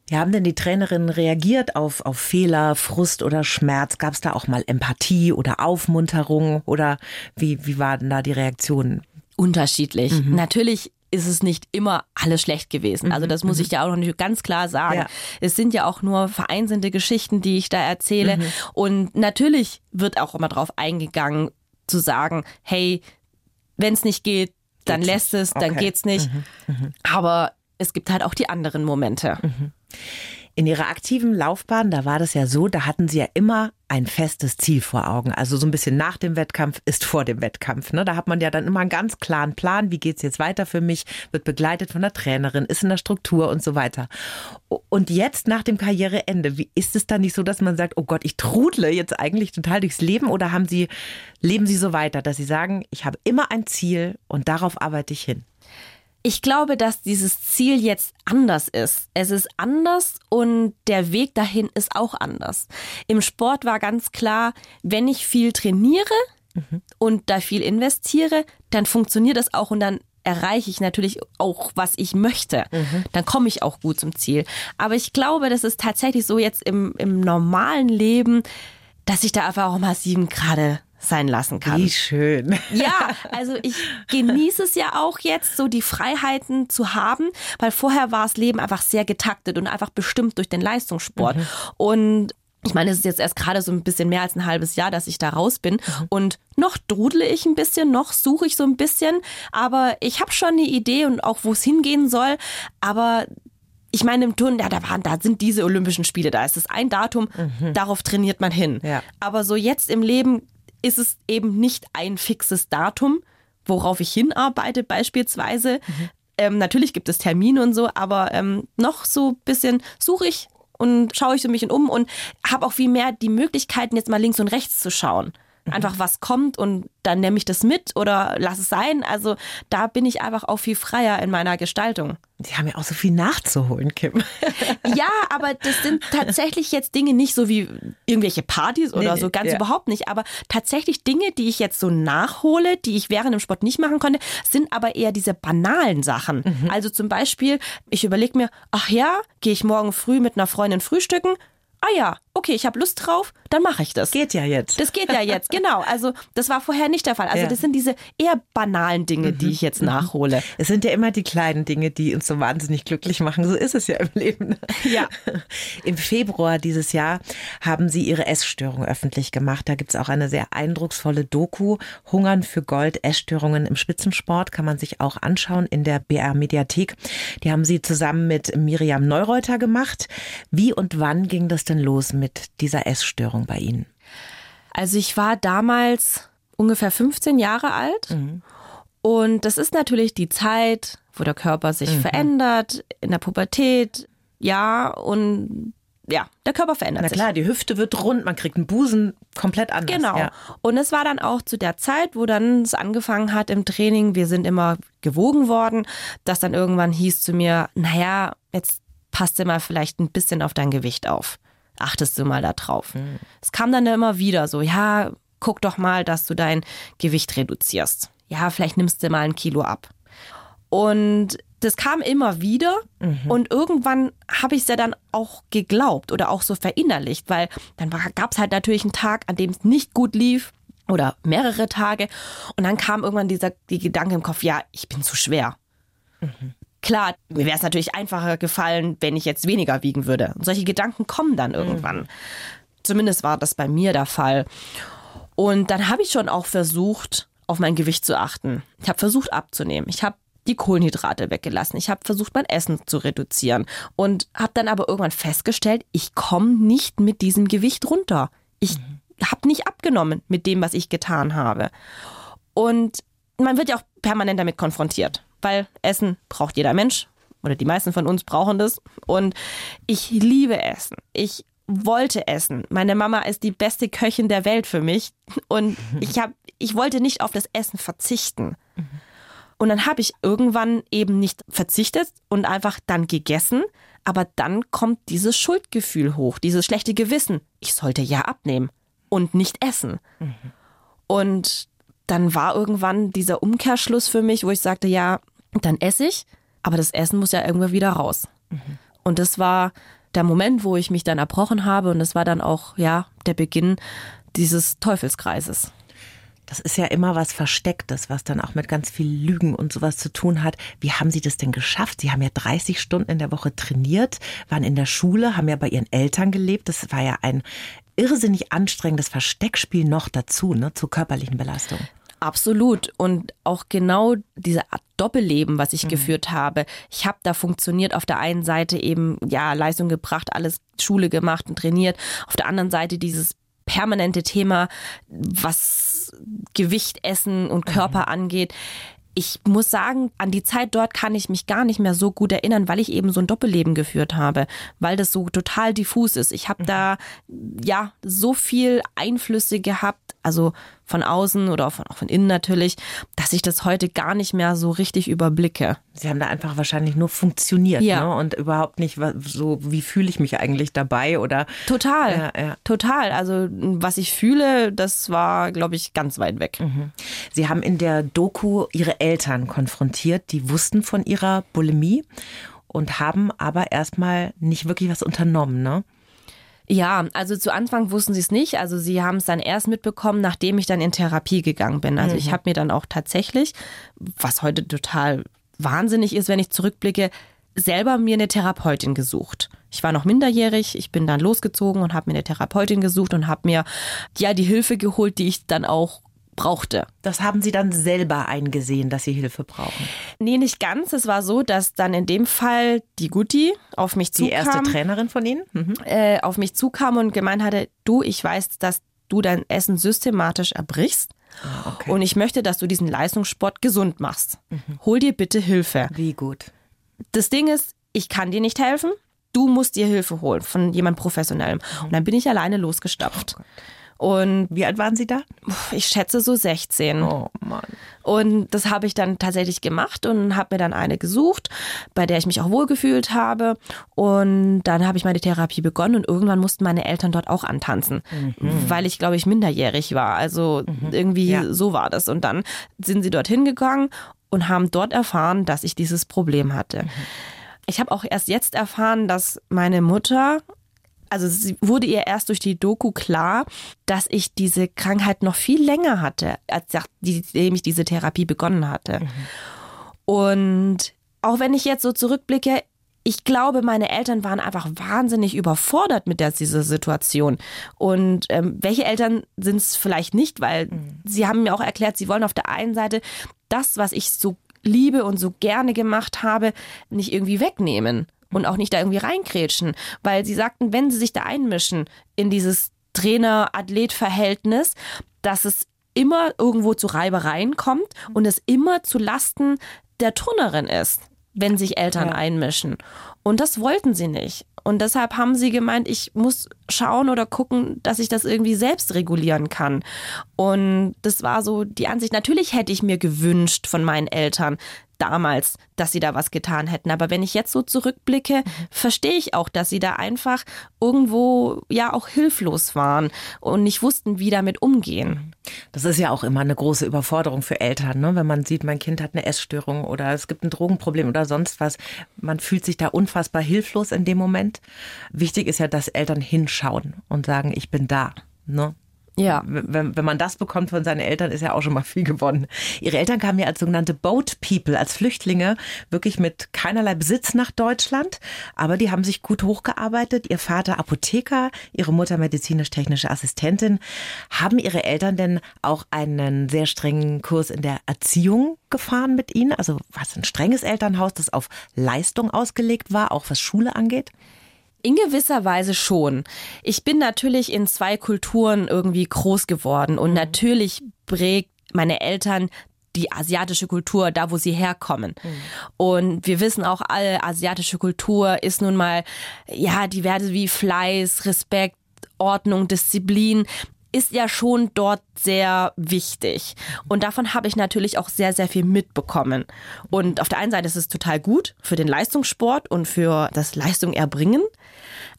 Wie haben denn die Trainerinnen reagiert auf, auf Fehler, Frust oder Schmerz? Gab es da auch mal Empathie oder Aufmunterung oder wie, wie waren da die Reaktionen? Unterschiedlich. Mhm. Natürlich ist es nicht immer alles schlecht gewesen. Also das muss mhm. ich ja auch noch nicht ganz klar sagen. Ja. Es sind ja auch nur vereinzelte Geschichten, die ich da erzähle. Mhm. Und natürlich wird auch immer darauf eingegangen, zu sagen, hey, wenn es nicht geht, dann geht's lässt es, dann okay. geht's nicht. Mhm. mhm. Aber es gibt halt auch die anderen Momente. In Ihrer aktiven Laufbahn, da war das ja so, da hatten Sie ja immer ein festes Ziel vor Augen. Also so ein bisschen nach dem Wettkampf ist vor dem Wettkampf. Ne? Da hat man ja dann immer einen ganz klaren Plan, wie geht's jetzt weiter für mich, wird begleitet von der Trainerin, ist in der Struktur und so weiter. Und jetzt nach dem Karriereende, wie ist es dann nicht so, dass man sagt, oh Gott, ich trudle jetzt eigentlich total durchs Leben oder haben Sie, leben Sie so weiter, dass Sie sagen, ich habe immer ein Ziel und darauf arbeite ich hin? Ich glaube, dass dieses Ziel jetzt anders ist. Es ist anders und der Weg dahin ist auch anders. Im Sport war ganz klar, wenn ich viel trainiere mhm. und da viel investiere, dann funktioniert das auch und dann erreiche ich natürlich auch, was ich möchte. Mhm. Dann komme ich auch gut zum Ziel. Aber ich glaube, das ist tatsächlich so jetzt im, im normalen Leben, dass ich da einfach auch mal sieben Grad sein lassen kann. Wie schön. Ja, also ich genieße es ja auch jetzt, so die Freiheiten zu haben, weil vorher war das Leben einfach sehr getaktet und einfach bestimmt durch den Leistungssport. Mhm. Und ich meine, es ist jetzt erst gerade so ein bisschen mehr als ein halbes Jahr, dass ich da raus bin. Mhm. Und noch drudle ich ein bisschen, noch suche ich so ein bisschen. Aber ich habe schon eine Idee und auch, wo es hingehen soll. Aber ich meine, im Turnen, ja, da waren, da sind diese Olympischen Spiele, da ist es ein Datum, mhm. darauf trainiert man hin. Ja. Aber so jetzt im Leben ist es eben nicht ein fixes Datum, worauf ich hinarbeite beispielsweise. Mhm. Ähm, natürlich gibt es Termine und so, aber ähm, noch so ein bisschen suche ich und schaue ich so mich um und habe auch viel mehr die Möglichkeiten, jetzt mal links und rechts zu schauen. Einfach was kommt und dann nehme ich das mit oder lass es sein. Also da bin ich einfach auch viel freier in meiner Gestaltung. Sie haben ja auch so viel nachzuholen, Kim. Ja, aber das sind tatsächlich jetzt Dinge nicht so wie irgendwelche Partys oder nee, so, ganz ja. überhaupt nicht. Aber tatsächlich Dinge, die ich jetzt so nachhole, die ich während dem Sport nicht machen konnte, sind aber eher diese banalen Sachen. Mhm. Also zum Beispiel, ich überlege mir, ach ja, gehe ich morgen früh mit einer Freundin frühstücken? ah ja, okay, ich habe Lust drauf, dann mache ich das. Geht ja jetzt. Das geht ja jetzt, genau. Also das war vorher nicht der Fall. Also ja. das sind diese eher banalen Dinge, mhm. die ich jetzt mhm. nachhole. Es sind ja immer die kleinen Dinge, die uns so wahnsinnig glücklich machen. So ist es ja im Leben. Ja. Im Februar dieses Jahr haben Sie Ihre Essstörung öffentlich gemacht. Da gibt es auch eine sehr eindrucksvolle Doku. Hungern für Gold, Essstörungen im Spitzensport kann man sich auch anschauen in der BR Mediathek. Die haben Sie zusammen mit Miriam Neureuter gemacht. Wie und wann ging das denn los mit dieser Essstörung bei Ihnen? Also ich war damals ungefähr 15 Jahre alt. Mhm. Und das ist natürlich die Zeit, wo der Körper sich mhm. verändert, in der Pubertät, ja, und ja, der Körper verändert sich. Na klar, die Hüfte wird rund, man kriegt einen Busen komplett anders. Genau. Ja. Und es war dann auch zu der Zeit, wo dann es angefangen hat im Training, wir sind immer gewogen worden, dass dann irgendwann hieß zu mir, naja, jetzt passt du mal vielleicht ein bisschen auf dein Gewicht auf achtest du mal da drauf. Mhm. Es kam dann immer wieder so, ja, guck doch mal, dass du dein Gewicht reduzierst. Ja, vielleicht nimmst du mal ein Kilo ab. Und das kam immer wieder mhm. und irgendwann habe ich es ja dann auch geglaubt oder auch so verinnerlicht, weil dann gab es halt natürlich einen Tag, an dem es nicht gut lief oder mehrere Tage und dann kam irgendwann dieser die Gedanke im Kopf, ja, ich bin zu schwer. Mhm. Klar, mir wäre es natürlich einfacher gefallen, wenn ich jetzt weniger wiegen würde. Und solche Gedanken kommen dann irgendwann. Mhm. Zumindest war das bei mir der Fall. Und dann habe ich schon auch versucht, auf mein Gewicht zu achten. Ich habe versucht abzunehmen. Ich habe die Kohlenhydrate weggelassen. Ich habe versucht, mein Essen zu reduzieren und habe dann aber irgendwann festgestellt, ich komme nicht mit diesem Gewicht runter. Ich mhm. habe nicht abgenommen mit dem, was ich getan habe. Und man wird ja auch permanent damit konfrontiert weil Essen braucht jeder Mensch oder die meisten von uns brauchen das. Und ich liebe Essen. Ich wollte essen. Meine Mama ist die beste Köchin der Welt für mich und ich habe ich wollte nicht auf das Essen verzichten. Und dann habe ich irgendwann eben nicht verzichtet und einfach dann gegessen, aber dann kommt dieses Schuldgefühl hoch, dieses schlechte Gewissen. Ich sollte ja abnehmen und nicht essen. Und dann war irgendwann dieser Umkehrschluss für mich, wo ich sagte, ja, dann esse ich, aber das Essen muss ja irgendwann wieder raus. Mhm. Und das war der Moment, wo ich mich dann erbrochen habe und das war dann auch, ja, der Beginn dieses Teufelskreises. Das ist ja immer was Verstecktes, was dann auch mit ganz viel Lügen und sowas zu tun hat. Wie haben Sie das denn geschafft? Sie haben ja 30 Stunden in der Woche trainiert, waren in der Schule, haben ja bei Ihren Eltern gelebt. Das war ja ein irrsinnig anstrengendes Versteckspiel noch dazu, ne, zur körperlichen Belastung. Absolut. Und auch genau diese Art Doppelleben, was ich mhm. geführt habe. Ich habe da funktioniert auf der einen Seite eben, ja, Leistung gebracht, alles Schule gemacht und trainiert. Auf der anderen Seite dieses permanente Thema, was Gewicht, Essen und Körper mhm. angeht ich muss sagen, an die Zeit dort kann ich mich gar nicht mehr so gut erinnern, weil ich eben so ein Doppelleben geführt habe, weil das so total diffus ist. Ich habe mhm. da ja so viel Einflüsse gehabt, also von außen oder auch von, auch von innen natürlich, dass ich das heute gar nicht mehr so richtig überblicke. Sie haben da einfach wahrscheinlich nur funktioniert ja. ne? und überhaupt nicht so, wie fühle ich mich eigentlich dabei oder. Total, ja, ja. total. Also was ich fühle, das war, glaube ich, ganz weit weg. Mhm. Sie haben in der Doku Ihre Eltern konfrontiert, die wussten von ihrer Bulimie und haben aber erstmal nicht wirklich was unternommen, ne? Ja, also zu Anfang wussten sie es nicht. Also sie haben es dann erst mitbekommen, nachdem ich dann in Therapie gegangen bin. Also mhm. ich habe mir dann auch tatsächlich, was heute total wahnsinnig ist, wenn ich zurückblicke, selber mir eine Therapeutin gesucht. Ich war noch minderjährig, ich bin dann losgezogen und habe mir eine Therapeutin gesucht und habe mir ja die Hilfe geholt, die ich dann auch brauchte. Das haben Sie dann selber eingesehen, dass Sie Hilfe brauchen? Nee, nicht ganz. Es war so, dass dann in dem Fall die Gutti auf mich zukam. Die erste Trainerin von Ihnen? Mhm. Äh, auf mich zukam und gemeint hatte, du, ich weiß, dass du dein Essen systematisch erbrichst. Ah, okay. Und ich möchte, dass du diesen Leistungssport gesund machst. Mhm. Hol dir bitte Hilfe. Wie gut. Das Ding ist, ich kann dir nicht helfen. Du musst dir Hilfe holen von jemand Professionellem. Mhm. Und dann bin ich alleine losgestapft. Oh und wie alt waren Sie da? Ich schätze so 16. Oh Mann. Und das habe ich dann tatsächlich gemacht und habe mir dann eine gesucht, bei der ich mich auch wohlgefühlt habe. Und dann habe ich meine Therapie begonnen und irgendwann mussten meine Eltern dort auch antanzen, mhm. weil ich, glaube ich, minderjährig war. Also mhm. irgendwie ja. so war das. Und dann sind sie dorthin gegangen und haben dort erfahren, dass ich dieses Problem hatte. Mhm. Ich habe auch erst jetzt erfahren, dass meine Mutter also es wurde ihr erst durch die Doku klar, dass ich diese Krankheit noch viel länger hatte, als nachdem ich diese Therapie begonnen hatte. Mhm. Und auch wenn ich jetzt so zurückblicke, ich glaube, meine Eltern waren einfach wahnsinnig überfordert mit der, dieser Situation. Und ähm, welche Eltern sind es vielleicht nicht, weil mhm. sie haben mir auch erklärt, sie wollen auf der einen Seite das, was ich so liebe und so gerne gemacht habe, nicht irgendwie wegnehmen und auch nicht da irgendwie reinkrätschen, weil sie sagten, wenn sie sich da einmischen in dieses Trainer-Athlet-Verhältnis, dass es immer irgendwo zu Reibereien kommt und es immer zu Lasten der Turnerin ist, wenn sich Eltern ja. einmischen. Und das wollten sie nicht. Und deshalb haben sie gemeint, ich muss schauen oder gucken, dass ich das irgendwie selbst regulieren kann. Und das war so die Ansicht. Natürlich hätte ich mir gewünscht von meinen Eltern, damals, dass sie da was getan hätten. Aber wenn ich jetzt so zurückblicke, verstehe ich auch, dass sie da einfach irgendwo ja auch hilflos waren und nicht wussten, wie damit umgehen. Das ist ja auch immer eine große Überforderung für Eltern, ne? wenn man sieht, mein Kind hat eine Essstörung oder es gibt ein Drogenproblem oder sonst was. Man fühlt sich da unfassbar hilflos in dem Moment. Wichtig ist ja, dass Eltern hinschauen und sagen, ich bin da. Ne? Ja. Wenn, wenn man das bekommt von seinen Eltern, ist ja auch schon mal viel gewonnen. Ihre Eltern kamen ja als sogenannte Boat People, als Flüchtlinge, wirklich mit keinerlei Besitz nach Deutschland. Aber die haben sich gut hochgearbeitet. Ihr Vater Apotheker, ihre Mutter medizinisch-technische Assistentin. Haben ihre Eltern denn auch einen sehr strengen Kurs in der Erziehung gefahren mit ihnen? Also was ein strenges Elternhaus, das auf Leistung ausgelegt war, auch was Schule angeht? In gewisser Weise schon. Ich bin natürlich in zwei Kulturen irgendwie groß geworden und mhm. natürlich prägt meine Eltern die asiatische Kultur, da wo sie herkommen. Mhm. Und wir wissen auch alle, asiatische Kultur ist nun mal, ja, die Werte wie Fleiß, Respekt, Ordnung, Disziplin ist ja schon dort sehr wichtig. Und davon habe ich natürlich auch sehr, sehr viel mitbekommen. Und auf der einen Seite ist es total gut für den Leistungssport und für das Leistung erbringen.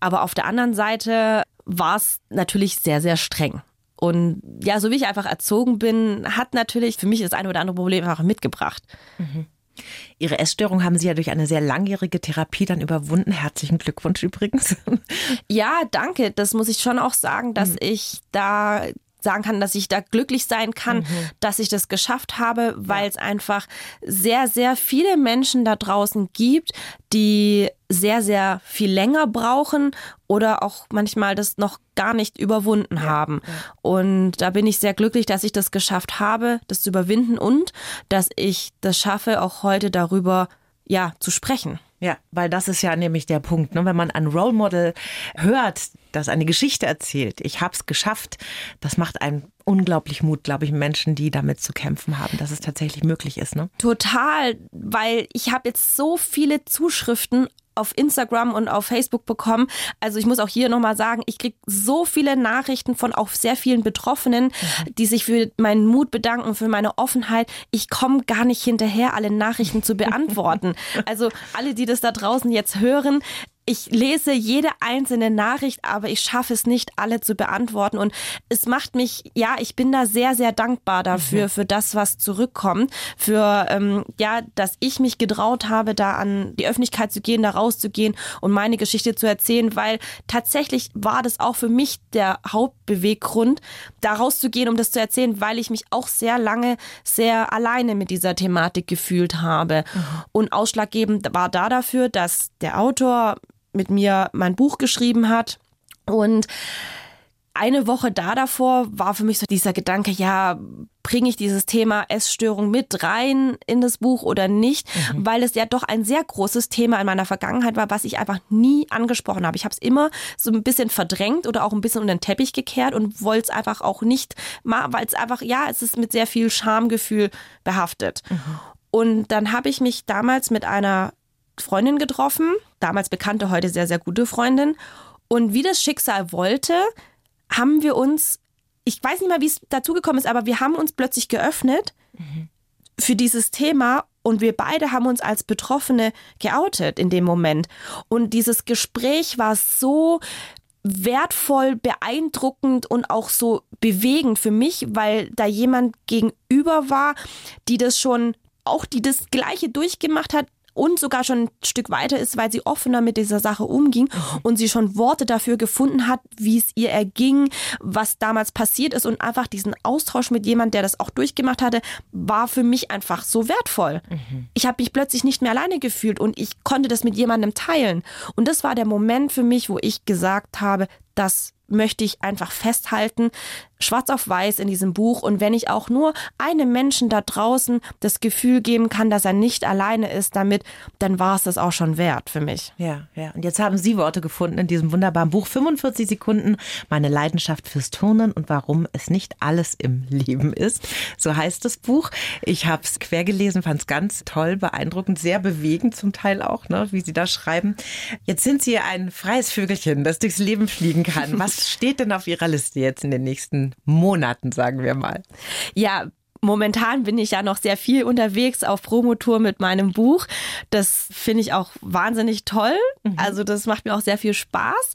Aber auf der anderen Seite war es natürlich sehr, sehr streng. Und ja, so wie ich einfach erzogen bin, hat natürlich für mich das eine oder andere Problem einfach mitgebracht. Mhm. Ihre Essstörung haben Sie ja durch eine sehr langjährige Therapie dann überwunden. Herzlichen Glückwunsch übrigens. Ja, danke. Das muss ich schon auch sagen, dass mhm. ich da sagen kann, dass ich da glücklich sein kann, mhm. dass ich das geschafft habe, weil es einfach sehr, sehr viele Menschen da draußen gibt, die sehr, sehr viel länger brauchen oder auch manchmal das noch gar nicht überwunden ja, haben. Ja. Und da bin ich sehr glücklich, dass ich das geschafft habe, das zu überwinden und dass ich das schaffe, auch heute darüber ja zu sprechen. Ja, weil das ist ja nämlich der Punkt. Ne? Wenn man ein Role Model hört, das eine Geschichte erzählt, ich habe es geschafft, das macht einen unglaublich Mut, glaube ich, Menschen, die damit zu kämpfen haben, dass es tatsächlich möglich ist. Ne? Total, weil ich habe jetzt so viele Zuschriften auf Instagram und auf Facebook bekommen. Also ich muss auch hier nochmal sagen, ich kriege so viele Nachrichten von auch sehr vielen Betroffenen, mhm. die sich für meinen Mut bedanken, für meine Offenheit. Ich komme gar nicht hinterher, alle Nachrichten zu beantworten. also alle, die das da draußen jetzt hören, ich lese jede einzelne Nachricht, aber ich schaffe es nicht, alle zu beantworten. Und es macht mich, ja, ich bin da sehr, sehr dankbar dafür, mhm. für das, was zurückkommt, für, ähm, ja, dass ich mich getraut habe, da an die Öffentlichkeit zu gehen, da rauszugehen und meine Geschichte zu erzählen, weil tatsächlich war das auch für mich der Hauptbeweggrund, da rauszugehen, um das zu erzählen, weil ich mich auch sehr lange sehr alleine mit dieser Thematik gefühlt habe. Mhm. Und ausschlaggebend war da dafür, dass der Autor mit mir mein Buch geschrieben hat. Und eine Woche da davor war für mich so dieser Gedanke, ja, bringe ich dieses Thema Essstörung mit rein in das Buch oder nicht, mhm. weil es ja doch ein sehr großes Thema in meiner Vergangenheit war, was ich einfach nie angesprochen habe. Ich habe es immer so ein bisschen verdrängt oder auch ein bisschen unter den Teppich gekehrt und wollte es einfach auch nicht mal, weil es einfach, ja, es ist mit sehr viel Schamgefühl behaftet. Mhm. Und dann habe ich mich damals mit einer Freundin getroffen, damals bekannte, heute sehr, sehr gute Freundin. Und wie das Schicksal wollte, haben wir uns, ich weiß nicht mal, wie es dazu gekommen ist, aber wir haben uns plötzlich geöffnet mhm. für dieses Thema und wir beide haben uns als Betroffene geoutet in dem Moment. Und dieses Gespräch war so wertvoll, beeindruckend und auch so bewegend für mich, weil da jemand gegenüber war, die das schon auch die das gleiche durchgemacht hat, und sogar schon ein Stück weiter ist, weil sie offener mit dieser Sache umging und sie schon Worte dafür gefunden hat, wie es ihr erging, was damals passiert ist und einfach diesen Austausch mit jemandem, der das auch durchgemacht hatte, war für mich einfach so wertvoll. Mhm. Ich habe mich plötzlich nicht mehr alleine gefühlt und ich konnte das mit jemandem teilen. Und das war der Moment für mich, wo ich gesagt habe, das möchte ich einfach festhalten, schwarz auf weiß in diesem Buch. Und wenn ich auch nur einem Menschen da draußen das Gefühl geben kann, dass er nicht alleine ist damit, dann war es das auch schon wert für mich. Ja, ja. Und jetzt haben Sie Worte gefunden in diesem wunderbaren Buch 45 Sekunden, meine Leidenschaft fürs Turnen und warum es nicht alles im Leben ist. So heißt das Buch. Ich habe es quer gelesen, fand es ganz toll, beeindruckend, sehr bewegend zum Teil auch, ne, wie Sie da schreiben. Jetzt sind Sie ein freies Vögelchen, das durchs Leben fliegen kann. Was steht denn auf Ihrer Liste jetzt in den nächsten Monaten, sagen wir mal? Ja, momentan bin ich ja noch sehr viel unterwegs auf Promotour mit meinem Buch. Das finde ich auch wahnsinnig toll. Mhm. Also das macht mir auch sehr viel Spaß.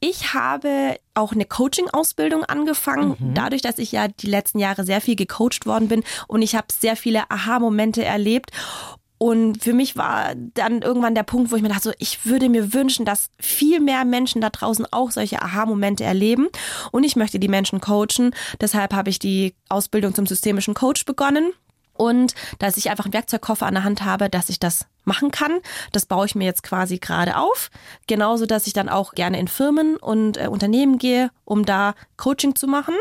Ich habe auch eine Coaching-Ausbildung angefangen, mhm. dadurch, dass ich ja die letzten Jahre sehr viel gecoacht worden bin und ich habe sehr viele Aha-Momente erlebt. Und für mich war dann irgendwann der Punkt, wo ich mir dachte, so, ich würde mir wünschen, dass viel mehr Menschen da draußen auch solche Aha-Momente erleben. Und ich möchte die Menschen coachen. Deshalb habe ich die Ausbildung zum systemischen Coach begonnen. Und dass ich einfach einen Werkzeugkoffer an der Hand habe, dass ich das machen kann. Das baue ich mir jetzt quasi gerade auf. Genauso, dass ich dann auch gerne in Firmen und äh, Unternehmen gehe, um da Coaching zu machen.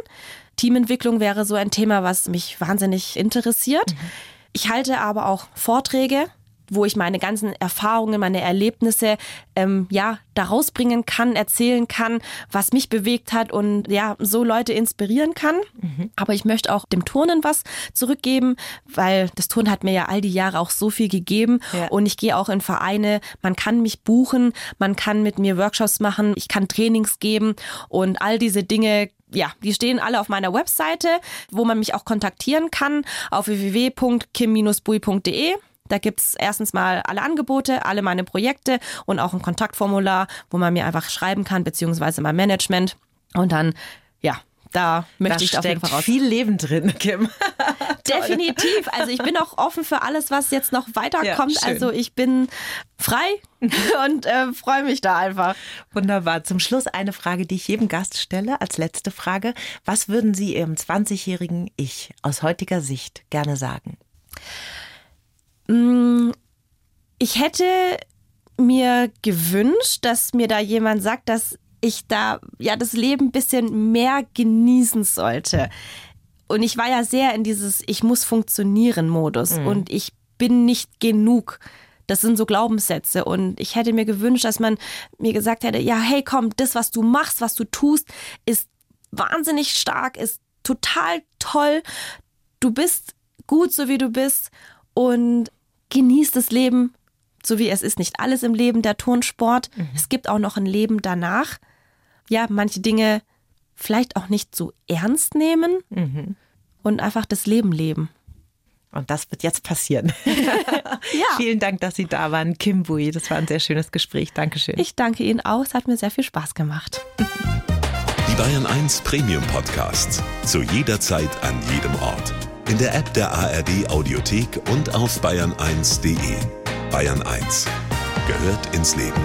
Teamentwicklung wäre so ein Thema, was mich wahnsinnig interessiert. Mhm. Ich halte aber auch Vorträge, wo ich meine ganzen Erfahrungen, meine Erlebnisse ähm, ja daraus bringen kann, erzählen kann, was mich bewegt hat und ja so Leute inspirieren kann. Mhm. Aber ich möchte auch dem Turnen was zurückgeben, weil das Turnen hat mir ja all die Jahre auch so viel gegeben ja. und ich gehe auch in Vereine. Man kann mich buchen, man kann mit mir Workshops machen, ich kann Trainings geben und all diese Dinge ja, die stehen alle auf meiner Webseite, wo man mich auch kontaktieren kann auf www.kim-bui.de. Da gibt's erstens mal alle Angebote, alle meine Projekte und auch ein Kontaktformular, wo man mir einfach schreiben kann, beziehungsweise mein Management. Und dann, ja, da möchte da ich auf jeden Fall raus. viel Leben drin, Kim. Definitiv. Also ich bin auch offen für alles, was jetzt noch weiterkommt. Ja, also ich bin frei und äh, freue mich da einfach. Wunderbar. Zum Schluss eine Frage, die ich jedem Gast stelle, als letzte Frage. Was würden Sie Ihrem 20-jährigen Ich aus heutiger Sicht gerne sagen? Ich hätte mir gewünscht, dass mir da jemand sagt, dass ich da ja das Leben ein bisschen mehr genießen sollte. Und ich war ja sehr in dieses Ich muss funktionieren Modus und ich bin nicht genug. Das sind so Glaubenssätze. Und ich hätte mir gewünscht, dass man mir gesagt hätte, ja, hey, komm, das, was du machst, was du tust, ist wahnsinnig stark, ist total toll. Du bist gut, so wie du bist und genieß das Leben, so wie es ist. Nicht alles im Leben der Turnsport. Es gibt auch noch ein Leben danach. Ja, manche Dinge vielleicht auch nicht so ernst nehmen und einfach das Leben leben. Und das wird jetzt passieren. Ja. Vielen Dank, dass Sie da waren, Kim Bui. Das war ein sehr schönes Gespräch. Dankeschön. Ich danke Ihnen auch. Es hat mir sehr viel Spaß gemacht. Die Bayern 1 Premium Podcasts. Zu jeder Zeit, an jedem Ort. In der App der ARD Audiothek und auf bayern1.de. Bayern 1 gehört ins Leben.